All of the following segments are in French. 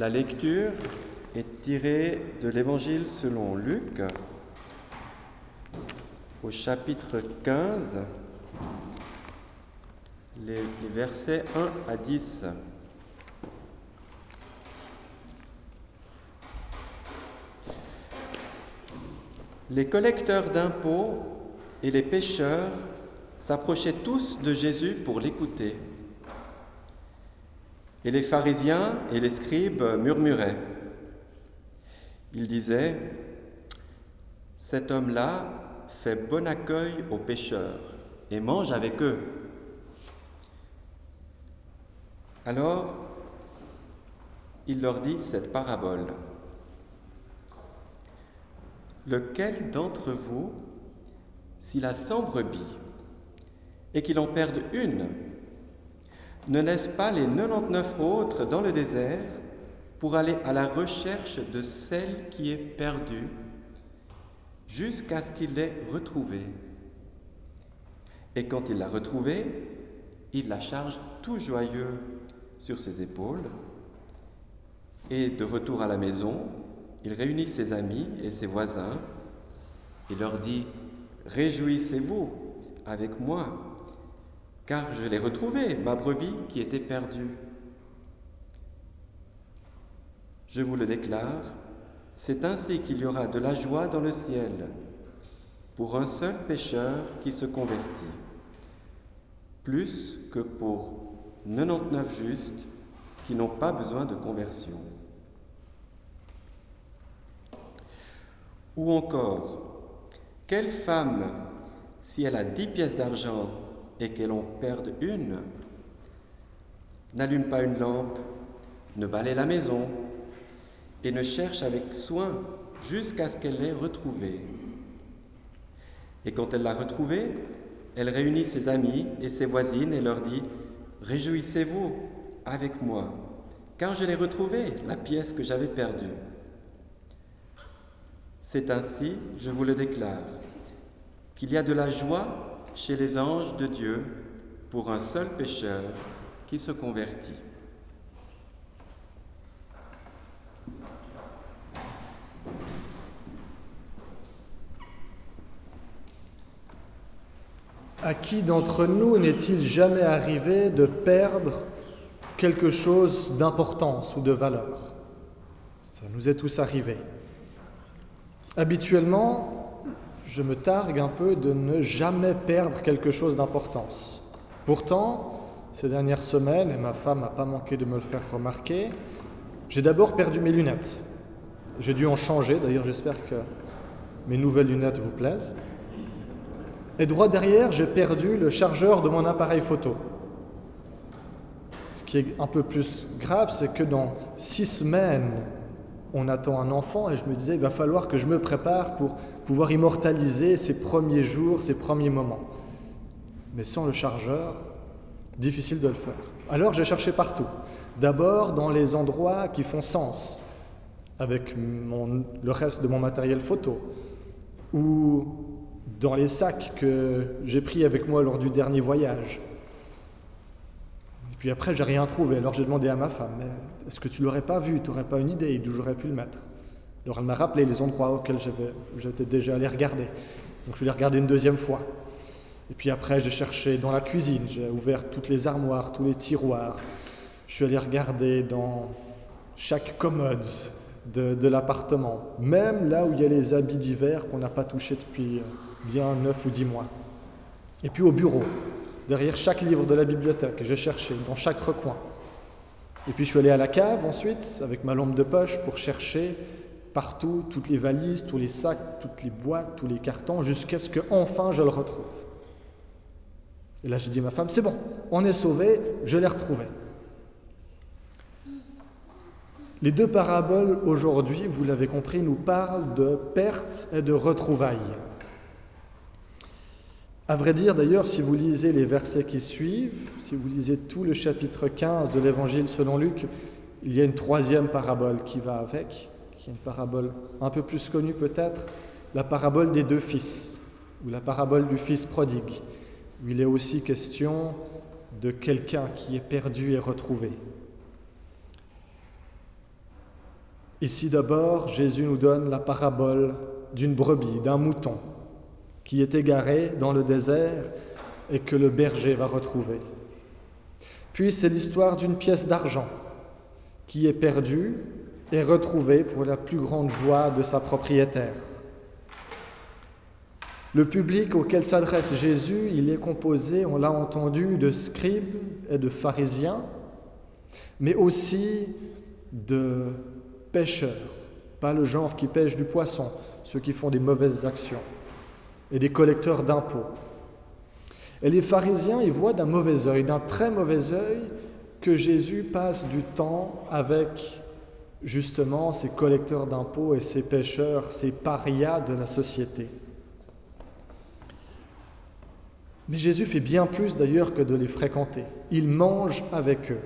La lecture est tirée de l'Évangile selon Luc au chapitre 15, les, versets 1 à 10. Les collecteurs d'impôts et les pêcheurs s'approchaient tous de Jésus pour l'écouter. Et les pharisiens et les scribes murmuraient. Ils disaient, Cet homme-là fait bon accueil aux pécheurs et mange avec eux. Alors, il leur dit cette parabole. Lequel d'entre vous, s'il a cent brebis et qu'il en perde une, ne laisse pas les 99 autres dans le désert pour aller à la recherche de celle qui est perdue jusqu'à ce qu'il l'ait retrouvée. Et quand il l'a retrouvée, il la charge tout joyeux sur ses épaules. Et de retour à la maison, il réunit ses amis et ses voisins et leur dit, Réjouissez-vous avec moi, car je l'ai retrouvée, ma brebis qui était perdue. Je vous le déclare, c'est ainsi qu'il y aura de la joie dans le ciel pour un seul pécheur qui se convertit, plus que pour 99 justes qui n'ont pas besoin de conversion. Ou encore, quelle femme, si elle a dix pièces d'argent et qu'elle en perde une, n'allume pas une lampe, ne balaye la maison et ne cherche avec soin jusqu'à ce qu'elle l'ait retrouvée. Et quand elle l'a retrouvée, elle réunit ses amis et ses voisines et leur dit, Réjouissez-vous avec moi, car je l'ai retrouvée, la pièce que j'avais perdue. C'est ainsi, je vous le déclare, qu'il y a de la joie chez les anges de Dieu pour un seul pécheur qui se convertit. À qui d'entre nous n'est-il jamais arrivé de perdre quelque chose d'importance ou de valeur? Ça nous est tous arrivé. Habituellement, je me targue un peu de ne jamais perdre quelque chose d'importance. Pourtant, ces dernières semaines, et ma femme n'a pas manqué de me le faire remarquer, j'ai d'abord perdu mes lunettes. J'ai dû en changer, d'ailleurs j'espère que mes nouvelles lunettes vous plaisent. Et droit derrière, j'ai perdu le chargeur de mon appareil photo. Ce qui est un peu plus grave, c'est que dans six semaines, on attend un enfant et je me disais, il va falloir que je me prépare pour pouvoir immortaliser ces premiers jours, ces premiers moments. Mais sans le chargeur, difficile de le faire. Alors j'ai cherché partout. D'abord dans les endroits qui font sens, avec le reste de mon matériel photo, ou dans les sacs que j'ai pris avec moi lors du dernier voyage. Puis après, j'ai rien trouvé. Alors j'ai demandé à ma femme, est-ce que tu l'aurais pas vu Tu n'aurais pas une idée d'où j'aurais pu le mettre Alors elle m'a rappelé les endroits auxquels j'étais déjà allé regarder. Donc je l'ai regardé une deuxième fois. Et puis après, j'ai cherché dans la cuisine, j'ai ouvert toutes les armoires, tous les tiroirs. Je suis allé regarder dans chaque commode de, de l'appartement, même là où il y a les habits d'hiver qu'on n'a pas touchés depuis bien neuf ou dix mois. Et puis au bureau, derrière chaque livre de la bibliothèque, j'ai cherché dans chaque recoin. Et puis je suis allé à la cave ensuite avec ma lampe de poche pour chercher partout toutes les valises, tous les sacs, toutes les boîtes, tous les cartons, jusqu'à ce que enfin je le retrouve. Et là j'ai dit à ma femme, c'est bon, on est sauvé, je l'ai retrouvé. Les deux paraboles aujourd'hui, vous l'avez compris, nous parlent de perte et de retrouvailles. À vrai dire, d'ailleurs, si vous lisez les versets qui suivent, si vous lisez tout le chapitre 15 de l'Évangile selon Luc, il y a une troisième parabole qui va avec, qui est une parabole un peu plus connue peut-être, la parabole des deux fils, ou la parabole du fils prodigue, où il est aussi question de quelqu'un qui est perdu et retrouvé. Ici d'abord, Jésus nous donne la parabole d'une brebis, d'un mouton, qui est égaré dans le désert et que le berger va retrouver. Puis c'est l'histoire d'une pièce d'argent qui est perdue et retrouvée pour la plus grande joie de sa propriétaire. Le public auquel s'adresse Jésus, il est composé, on l'a entendu, de scribes et de pharisiens, mais aussi de pêcheurs, pas le genre qui pêche du poisson, ceux qui font des mauvaises actions, et des collecteurs d'impôts. Et les pharisiens, ils voient d'un mauvais œil, d'un très mauvais œil, que Jésus passe du temps avec justement ces collecteurs d'impôts et ces pêcheurs, ces parias de la société. Mais Jésus fait bien plus d'ailleurs que de les fréquenter. Il mange avec eux.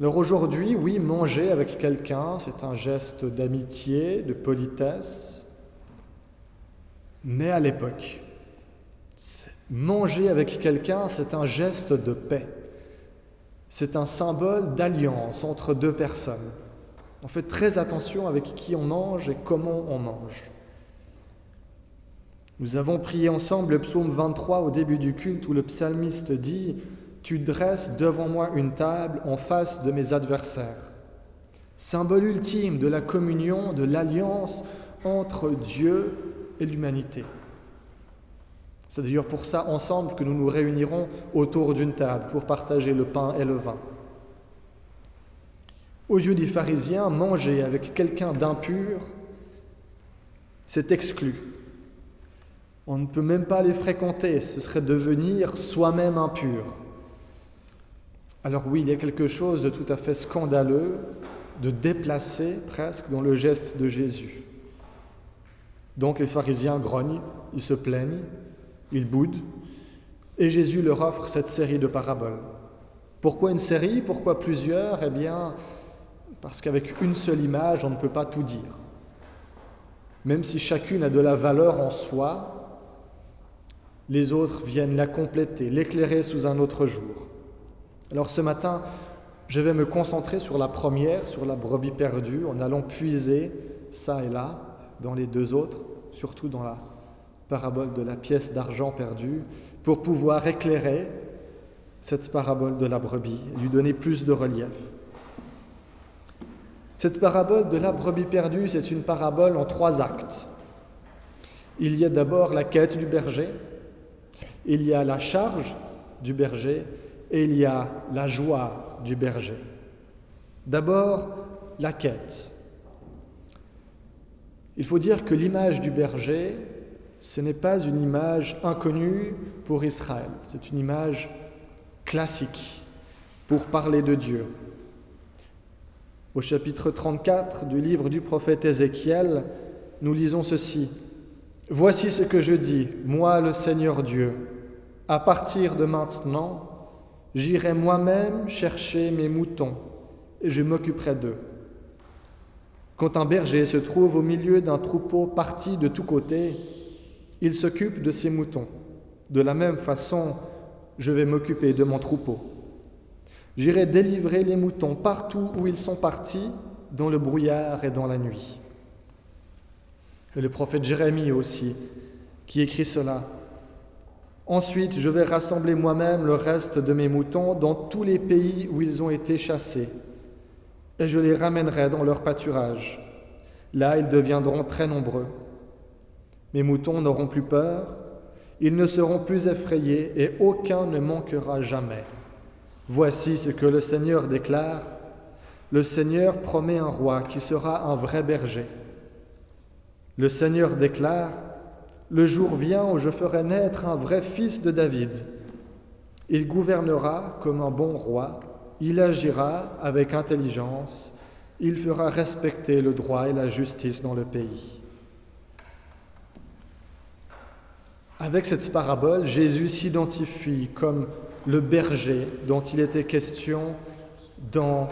Alors aujourd'hui, oui, manger avec quelqu'un, c'est un geste d'amitié, de politesse. Mais à l'époque, manger avec quelqu'un, c'est un geste de paix. C'est un symbole d'alliance entre deux personnes. On fait très attention avec qui on mange et comment on mange. Nous avons prié ensemble le psaume 23 au début du culte où le psalmiste dit tu dresses devant moi une table en face de mes adversaires. Symbole ultime de la communion, de l'alliance entre Dieu et l'humanité. C'est d'ailleurs pour ça ensemble que nous nous réunirons autour d'une table pour partager le pain et le vin. Aux yeux des pharisiens, manger avec quelqu'un d'impur, c'est exclu. On ne peut même pas les fréquenter, ce serait devenir soi-même impur. Alors oui, il y a quelque chose de tout à fait scandaleux, de déplacé presque dans le geste de Jésus. Donc les pharisiens grognent, ils se plaignent, ils boudent, et Jésus leur offre cette série de paraboles. Pourquoi une série? Pourquoi plusieurs? Eh bien, parce qu'avec une seule image, on ne peut pas tout dire. Même si chacune a de la valeur en soi, les autres viennent la compléter, l'éclairer sous un autre jour. Alors ce matin, je vais me concentrer sur la première, sur la brebis perdue, en allant puiser ça et là dans les deux autres, surtout dans la parabole de la pièce d'argent perdue, pour pouvoir éclairer cette parabole de la brebis, lui donner plus de relief. Cette parabole de la brebis perdue, c'est une parabole en trois actes. Il y a d'abord la quête du berger, il y a la charge du berger et il y a la joie du berger. D'abord, la quête. Il faut dire que l'image du berger, ce n'est pas une image inconnue pour Israël, c'est une image classique pour parler de Dieu. Au chapitre 34 du livre du prophète Ézéchiel, nous lisons ceci. Voici ce que je dis, moi le Seigneur Dieu, à partir de maintenant, J'irai moi-même chercher mes moutons et je m'occuperai d'eux. Quand un berger se trouve au milieu d'un troupeau parti de tous côtés, il s'occupe de ses moutons. De la même façon, je vais m'occuper de mon troupeau. J'irai délivrer les moutons partout où ils sont partis, dans le brouillard et dans la nuit. Et le prophète Jérémie aussi, qui écrit cela. Ensuite, je vais rassembler moi-même le reste de mes moutons dans tous les pays où ils ont été chassés, et je les ramènerai dans leur pâturage. Là, ils deviendront très nombreux. Mes moutons n'auront plus peur, ils ne seront plus effrayés, et aucun ne manquera jamais. Voici ce que le Seigneur déclare. Le Seigneur promet un roi qui sera un vrai berger. Le Seigneur déclare, le jour vient où je ferai naître un vrai fils de David. Il gouvernera comme un bon roi, il agira avec intelligence, il fera respecter le droit et la justice dans le pays. Avec cette parabole, Jésus s'identifie comme le berger dont il était question dans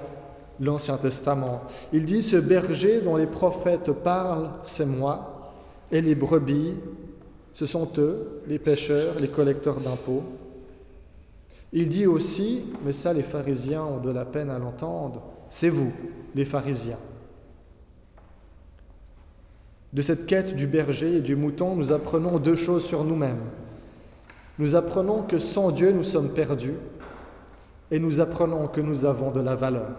l'Ancien Testament. Il dit, ce berger dont les prophètes parlent, c'est moi, et les brebis ce sont eux, les pêcheurs, les collecteurs d'impôts. Il dit aussi, mais ça les pharisiens ont de la peine à l'entendre, c'est vous, les pharisiens. De cette quête du berger et du mouton, nous apprenons deux choses sur nous-mêmes. Nous apprenons que sans Dieu, nous sommes perdus et nous apprenons que nous avons de la valeur.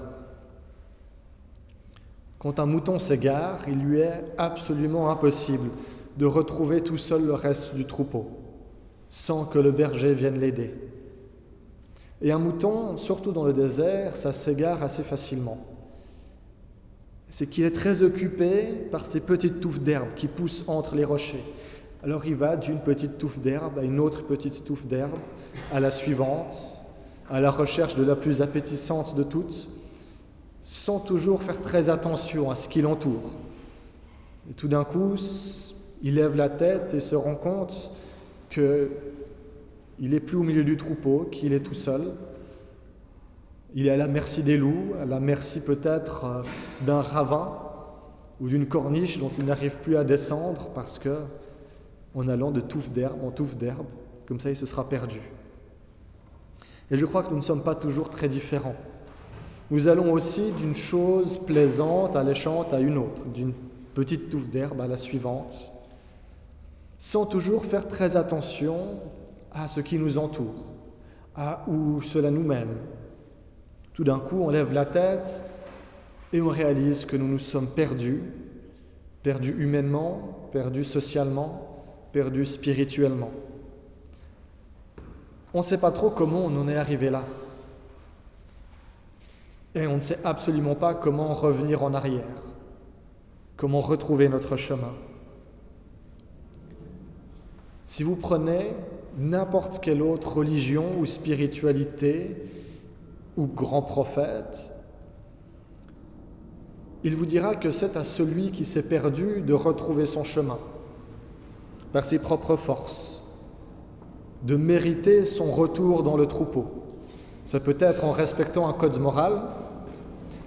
Quand un mouton s'égare, il lui est absolument impossible de retrouver tout seul le reste du troupeau, sans que le berger vienne l'aider. Et un mouton, surtout dans le désert, ça s'égare assez facilement. C'est qu'il est très occupé par ces petites touffes d'herbe qui poussent entre les rochers. Alors il va d'une petite touffe d'herbe à une autre petite touffe d'herbe, à la suivante, à la recherche de la plus appétissante de toutes, sans toujours faire très attention à ce qui l'entoure. Et tout d'un coup, il lève la tête et se rend compte que il n'est plus au milieu du troupeau, qu'il est tout seul. Il est à la merci des loups, à la merci peut-être euh, d'un ravin ou d'une corniche dont il n'arrive plus à descendre parce que, en allant de touffe d'herbe en touffe d'herbe, comme ça il se sera perdu. Et je crois que nous ne sommes pas toujours très différents. Nous allons aussi d'une chose plaisante, alléchante à une autre, d'une petite touffe d'herbe à la suivante, sans toujours faire très attention à ce qui nous entoure, à où cela nous mène. Tout d'un coup, on lève la tête et on réalise que nous nous sommes perdus, perdus humainement, perdus socialement, perdus spirituellement. On ne sait pas trop comment on en est arrivé là. Et on ne sait absolument pas comment revenir en arrière, comment retrouver notre chemin. Si vous prenez n'importe quelle autre religion ou spiritualité ou grand prophète, il vous dira que c'est à celui qui s'est perdu de retrouver son chemin par ses propres forces, de mériter son retour dans le troupeau. Ça peut être en respectant un code moral,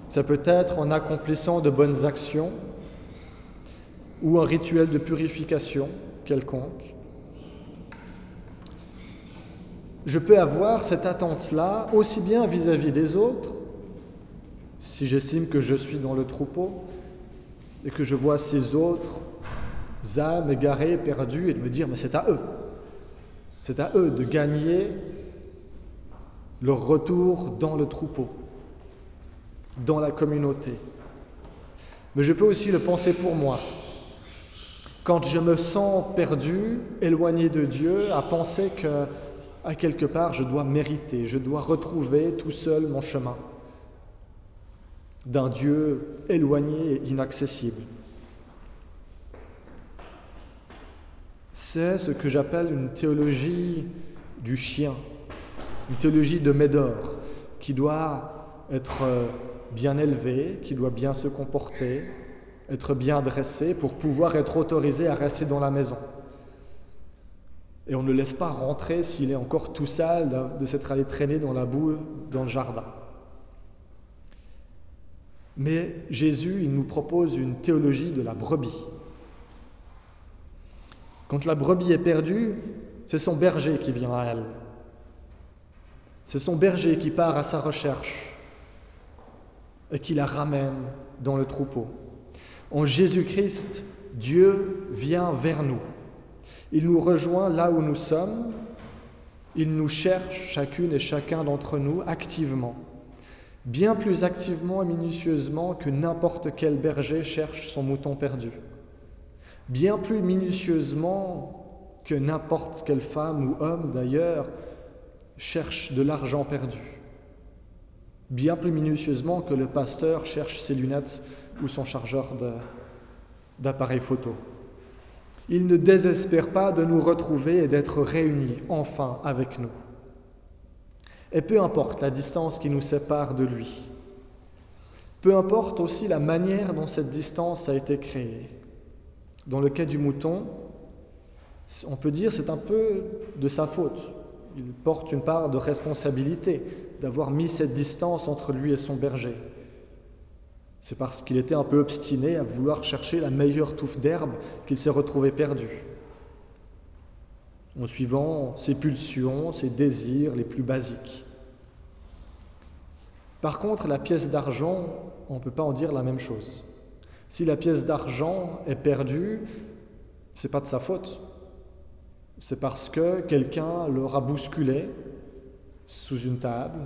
ça peut être en accomplissant de bonnes actions ou un rituel de purification quelconque. Je peux avoir cette attente-là aussi bien vis-à-vis des autres, si j'estime que je suis dans le troupeau et que je vois ces autres âmes égarées, perdues, et de me dire, mais c'est à eux. C'est à eux de gagner leur retour dans le troupeau, dans la communauté. Mais je peux aussi le penser pour moi. Quand je me sens perdu, éloigné de Dieu, à penser que, à quelque part, je dois mériter, je dois retrouver tout seul mon chemin d'un Dieu éloigné et inaccessible. C'est ce que j'appelle une théologie du chien, une théologie de Médor, qui doit être bien élevée, qui doit bien se comporter, être bien dressé pour pouvoir être autorisé à rester dans la maison. Et on ne laisse pas rentrer s'il est encore tout sale de s'être allé traîner dans la boue dans le jardin. Mais Jésus, il nous propose une théologie de la brebis. Quand la brebis est perdue, c'est son berger qui vient à elle. C'est son berger qui part à sa recherche et qui la ramène dans le troupeau. En Jésus-Christ, Dieu vient vers nous. Il nous rejoint là où nous sommes. Il nous cherche, chacune et chacun d'entre nous, activement. Bien plus activement et minutieusement que n'importe quel berger cherche son mouton perdu. Bien plus minutieusement que n'importe quelle femme ou homme d'ailleurs cherche de l'argent perdu, bien plus minutieusement que le pasteur cherche ses lunettes ou son chargeur d'appareil photo. Il ne désespère pas de nous retrouver et d'être réunis enfin avec nous. Et peu importe la distance qui nous sépare de lui, peu importe aussi la manière dont cette distance a été créée. Dans le cas du mouton, on peut dire c'est un peu de sa faute il porte une part de responsabilité d'avoir mis cette distance entre lui et son berger. C'est parce qu'il était un peu obstiné à vouloir chercher la meilleure touffe d'herbe qu'il s'est retrouvé perdu. En suivant ses pulsions, ses désirs les plus basiques. Par contre, la pièce d'argent, on ne peut pas en dire la même chose. Si la pièce d'argent est perdue, c'est pas de sa faute. C'est parce que quelqu'un l'aura bousculé sous une table.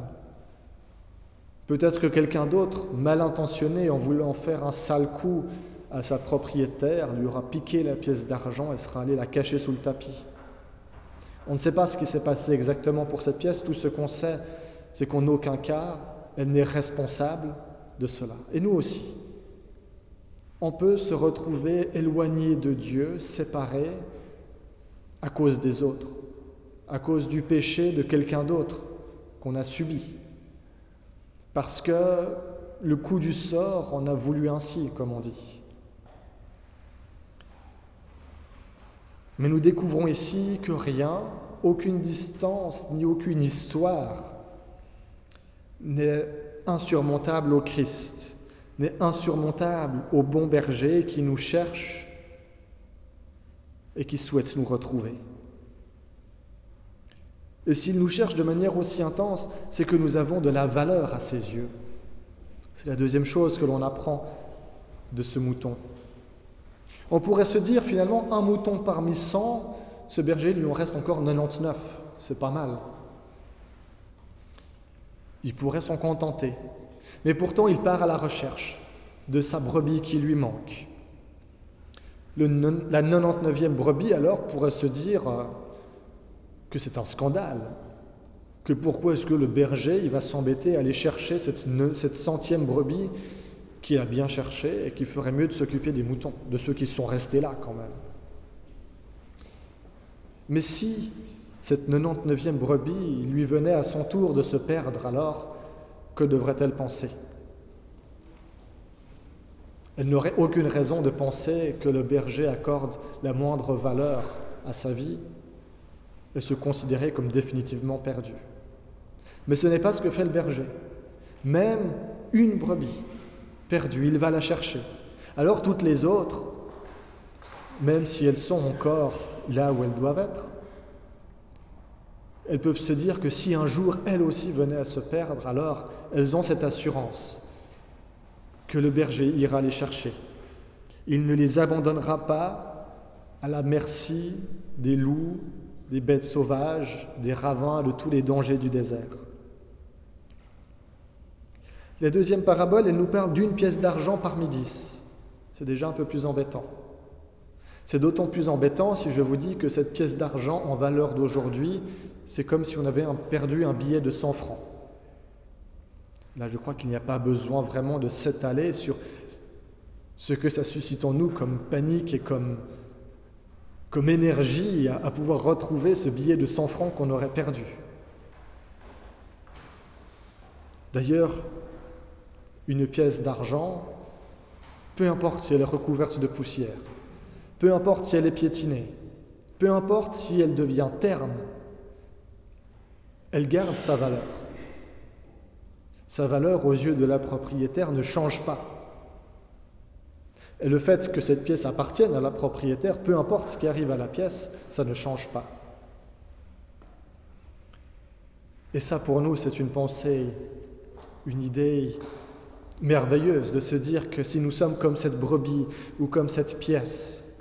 Peut-être que quelqu'un d'autre, mal intentionné en voulant faire un sale coup à sa propriétaire, lui aura piqué la pièce d'argent et sera allé la cacher sous le tapis. On ne sait pas ce qui s'est passé exactement pour cette pièce. Tout ce qu'on sait, c'est qu'en aucun cas, elle n'est responsable de cela. Et nous aussi. On peut se retrouver éloigné de Dieu, séparé à cause des autres, à cause du péché de quelqu'un d'autre qu'on a subi. Parce que le coup du sort en a voulu ainsi, comme on dit. Mais nous découvrons ici que rien, aucune distance ni aucune histoire n'est insurmontable au Christ, n'est insurmontable au bon berger qui nous cherche et qui souhaite nous retrouver. Et s'il nous cherche de manière aussi intense, c'est que nous avons de la valeur à ses yeux. C'est la deuxième chose que l'on apprend de ce mouton. On pourrait se dire finalement un mouton parmi 100, ce berger lui en reste encore 99, c'est pas mal. Il pourrait s'en contenter, mais pourtant il part à la recherche de sa brebis qui lui manque. La 99e brebis alors pourrait se dire euh, que c'est un scandale, que pourquoi est-ce que le berger il va s'embêter à aller chercher cette, cette centième brebis qui a bien cherché et qui ferait mieux de s'occuper des moutons, de ceux qui sont restés là quand même. Mais si cette 99e brebis lui venait à son tour de se perdre, alors que devrait-elle penser? Elle n'aurait aucune raison de penser que le berger accorde la moindre valeur à sa vie et se considérer comme définitivement perdu. Mais ce n'est pas ce que fait le berger. Même une brebis perdue, il va la chercher. Alors toutes les autres, même si elles sont encore là où elles doivent être, elles peuvent se dire que si un jour elles aussi venaient à se perdre, alors elles ont cette assurance que le berger ira les chercher. Il ne les abandonnera pas à la merci des loups, des bêtes sauvages, des ravins, de tous les dangers du désert. La deuxième parabole, elle nous parle d'une pièce d'argent parmi dix. C'est déjà un peu plus embêtant. C'est d'autant plus embêtant si je vous dis que cette pièce d'argent en valeur d'aujourd'hui, c'est comme si on avait perdu un billet de 100 francs. Là, je crois qu'il n'y a pas besoin vraiment de s'étaler sur ce que ça suscite en nous comme panique et comme, comme énergie à, pouvoir retrouver ce billet de 100 francs qu'on aurait perdu. D'ailleurs, une pièce d'argent, peu importe si elle est recouverte de poussière, peu importe si elle est piétinée, peu importe si elle devient terne, elle garde sa valeur. Sa valeur aux yeux de la propriétaire ne change pas. Et le fait que cette pièce appartienne à la propriétaire, peu importe ce qui arrive à la pièce, ça ne change pas. Et ça, pour nous, c'est une pensée, une idée merveilleuse de se dire que si nous sommes comme cette brebis ou comme cette pièce,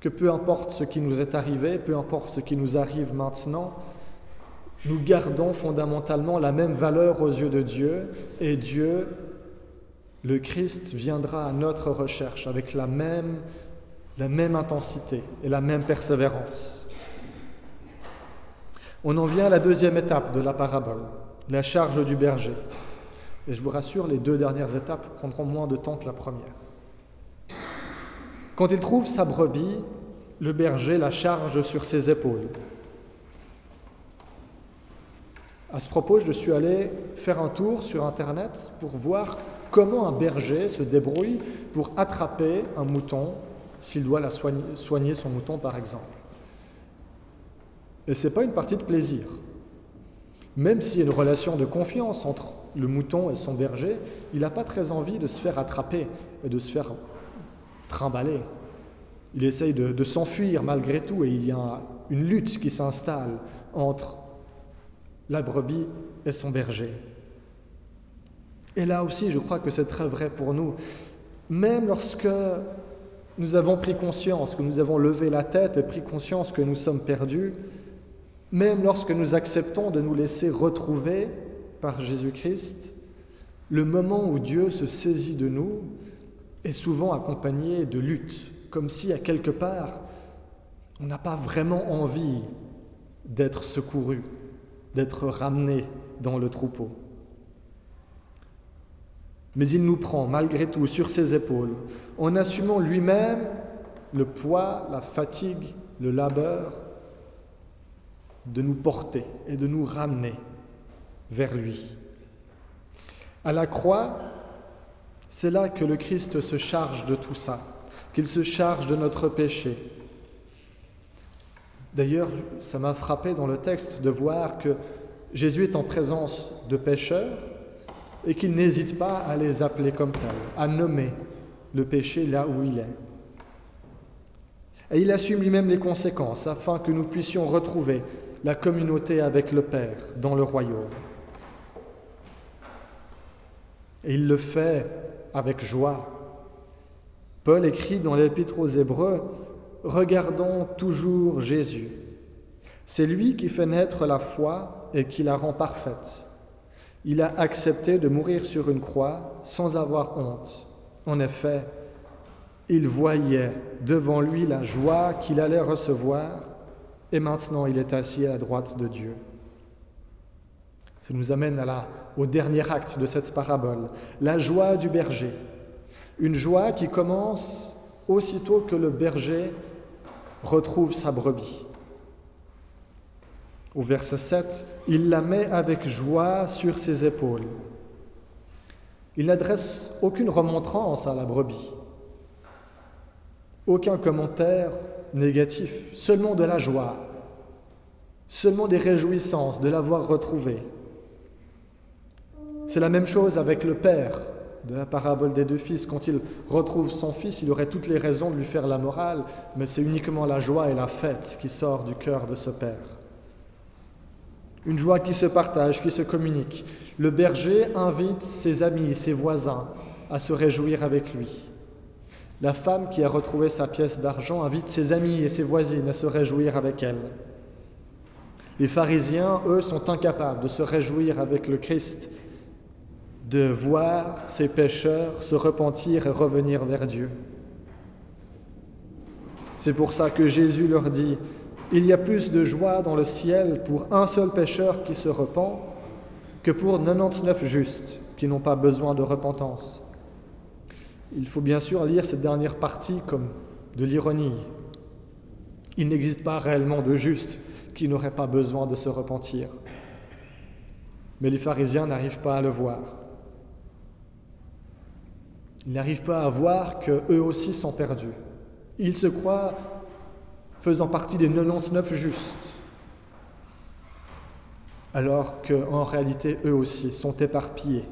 que peu importe ce qui nous est arrivé, peu importe ce qui nous arrive maintenant, nous gardons fondamentalement la même valeur aux yeux de Dieu et Dieu, le Christ, viendra à notre recherche avec la même, la même intensité et la même persévérance. On en vient à la deuxième étape de la parabole, la charge du berger. Et je vous rassure, les deux dernières étapes prendront moins de temps que la première. Quand il trouve sa brebis, le berger la charge sur ses épaules. À ce propos, je suis allé faire un tour sur Internet pour voir comment un berger se débrouille pour attraper un mouton s'il doit la soigner, son mouton, par exemple? Et ce n'est pas une partie de plaisir. Même s'il y a une relation de confiance entre le mouton et son berger, il n'a pas très envie de se faire attraper et de se faire trimballer. Il essaye de s'enfuir malgré tout et il y a une lutte qui s'installe entre la brebis et son berger. Et là aussi, je crois que c'est très vrai pour nous. même lorsque nous avons pris conscience, que nous avons levé la tête et pris conscience que nous sommes perdus, même lorsque nous acceptons de nous laisser retrouver par Jésus-Christ, le moment où Dieu se saisit de nous est souvent accompagné de lutte, comme si à quelque part, on n'a pas vraiment envie d'être secouru, d'être ramené dans le troupeau. Mais il nous prend malgré tout sur ses épaules, en assumant lui-même le poids, la fatigue, le labeur, de nous porter et de nous ramener vers lui. À la croix, c'est là que le Christ se charge de tout ça, qu'il se charge de notre péché. D'ailleurs, ça m'a frappé dans le texte de voir que Jésus est en présence de pécheurs et qu'il n'hésite pas à les appeler comme tels, à nommer le péché là où il est. Et il assume lui-même les conséquences afin que nous puissions retrouver la communauté avec le Père dans le royaume. Et il le fait avec joie. Paul écrit dans l'Épître aux Hébreux, Regardons toujours Jésus. C'est lui qui fait naître la foi et qui la rend parfaite. Il a accepté de mourir sur une croix sans avoir honte. En effet, il voyait devant lui la joie qu'il allait recevoir et maintenant il est assis à la droite de Dieu. Ça nous amène au dernier acte de cette parabole, la joie du berger. Une joie qui commence aussitôt que le berger retrouve sa brebis. Au verset 7, il la met avec joie sur ses épaules. Il n'adresse aucune remontrance à la brebis, aucun commentaire négatif, seulement de la joie, seulement des réjouissances de l'avoir retrouvée. C'est la même chose avec le Père de la parabole des deux fils. Quand il retrouve son fils, il aurait toutes les raisons de lui faire la morale, mais c'est uniquement la joie et la fête qui sort du cœur de ce Père. Une joie qui se partage, qui se communique. Le berger invite ses amis, ses voisins à se réjouir avec lui. La femme qui a retrouvé sa pièce d'argent invite ses amis et ses voisines à se réjouir avec elle. Les pharisiens, eux, sont incapables de se réjouir avec le Christ, de voir ces pécheurs se repentir et revenir vers Dieu. C'est pour ça que Jésus leur dit, il y a plus de joie dans le ciel pour un seul pécheur qui se repent que pour 99 justes qui n'ont pas besoin de repentance. Il faut bien sûr lire cette dernière partie comme de l'ironie. Il n'existe pas réellement de justes qui n'auraient pas besoin de se repentir. Mais les pharisiens n'arrivent pas à le voir. Ils n'arrivent pas à voir qu'eux aussi sont perdus. Ils se croient faisant partie des 99 justes, alors qu'en réalité, eux aussi sont éparpillés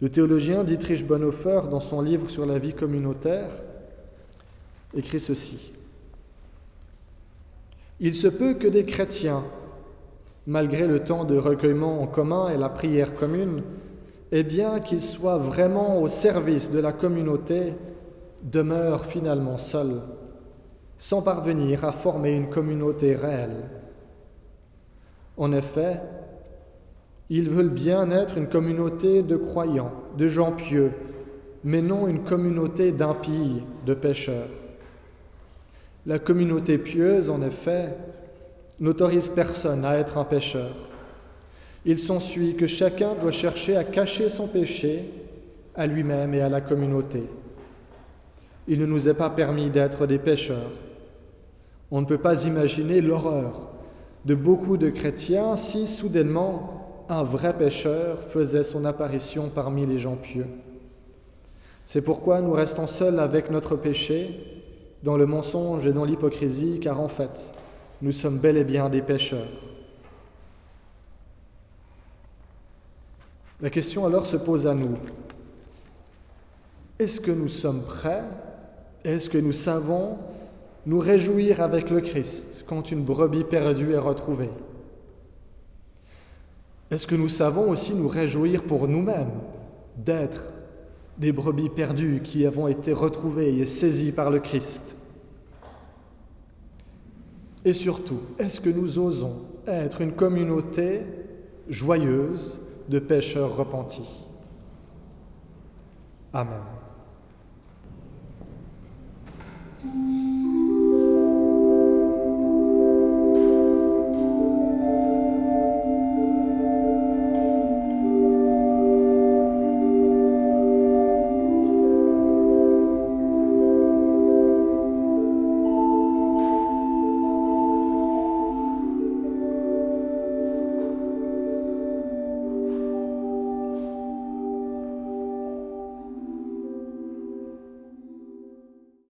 le théologien Dietrich Bonhoeffer, dans son livre sur la vie communautaire, écrit ceci. Il se peut que des chrétiens, malgré le temps de recueillement en commun et la prière commune, et bien qu'ils soient vraiment au service de la communauté, demeurent finalement seuls, sans parvenir à former une communauté réelle. En effet, ils veulent bien être une communauté de croyants, de gens pieux, mais non une communauté d'impies, de pécheurs. La communauté pieuse, en effet, n'autorise personne à être un pécheur. Il s'ensuit que chacun doit chercher à cacher son péché à lui-même et à la communauté. Il ne nous est pas permis d'être des pécheurs. On ne peut pas imaginer l'horreur de beaucoup de chrétiens si soudainement un vrai pécheur faisait son apparition parmi les gens pieux. C'est pourquoi nous restons seuls avec notre péché, dans le mensonge et dans l'hypocrisie, car en fait, nous sommes bel et bien des pécheurs. La question alors se pose à nous. Est-ce que nous sommes prêts Est-ce que nous savons nous réjouir avec le Christ quand une brebis perdue est retrouvée. Est-ce que nous savons aussi nous réjouir pour nous-mêmes d'être des brebis perdues qui avons été retrouvées et saisies par le Christ. Et surtout, est-ce que nous osons être une communauté joyeuse de pécheurs repentis. Amen. Mm-hmm.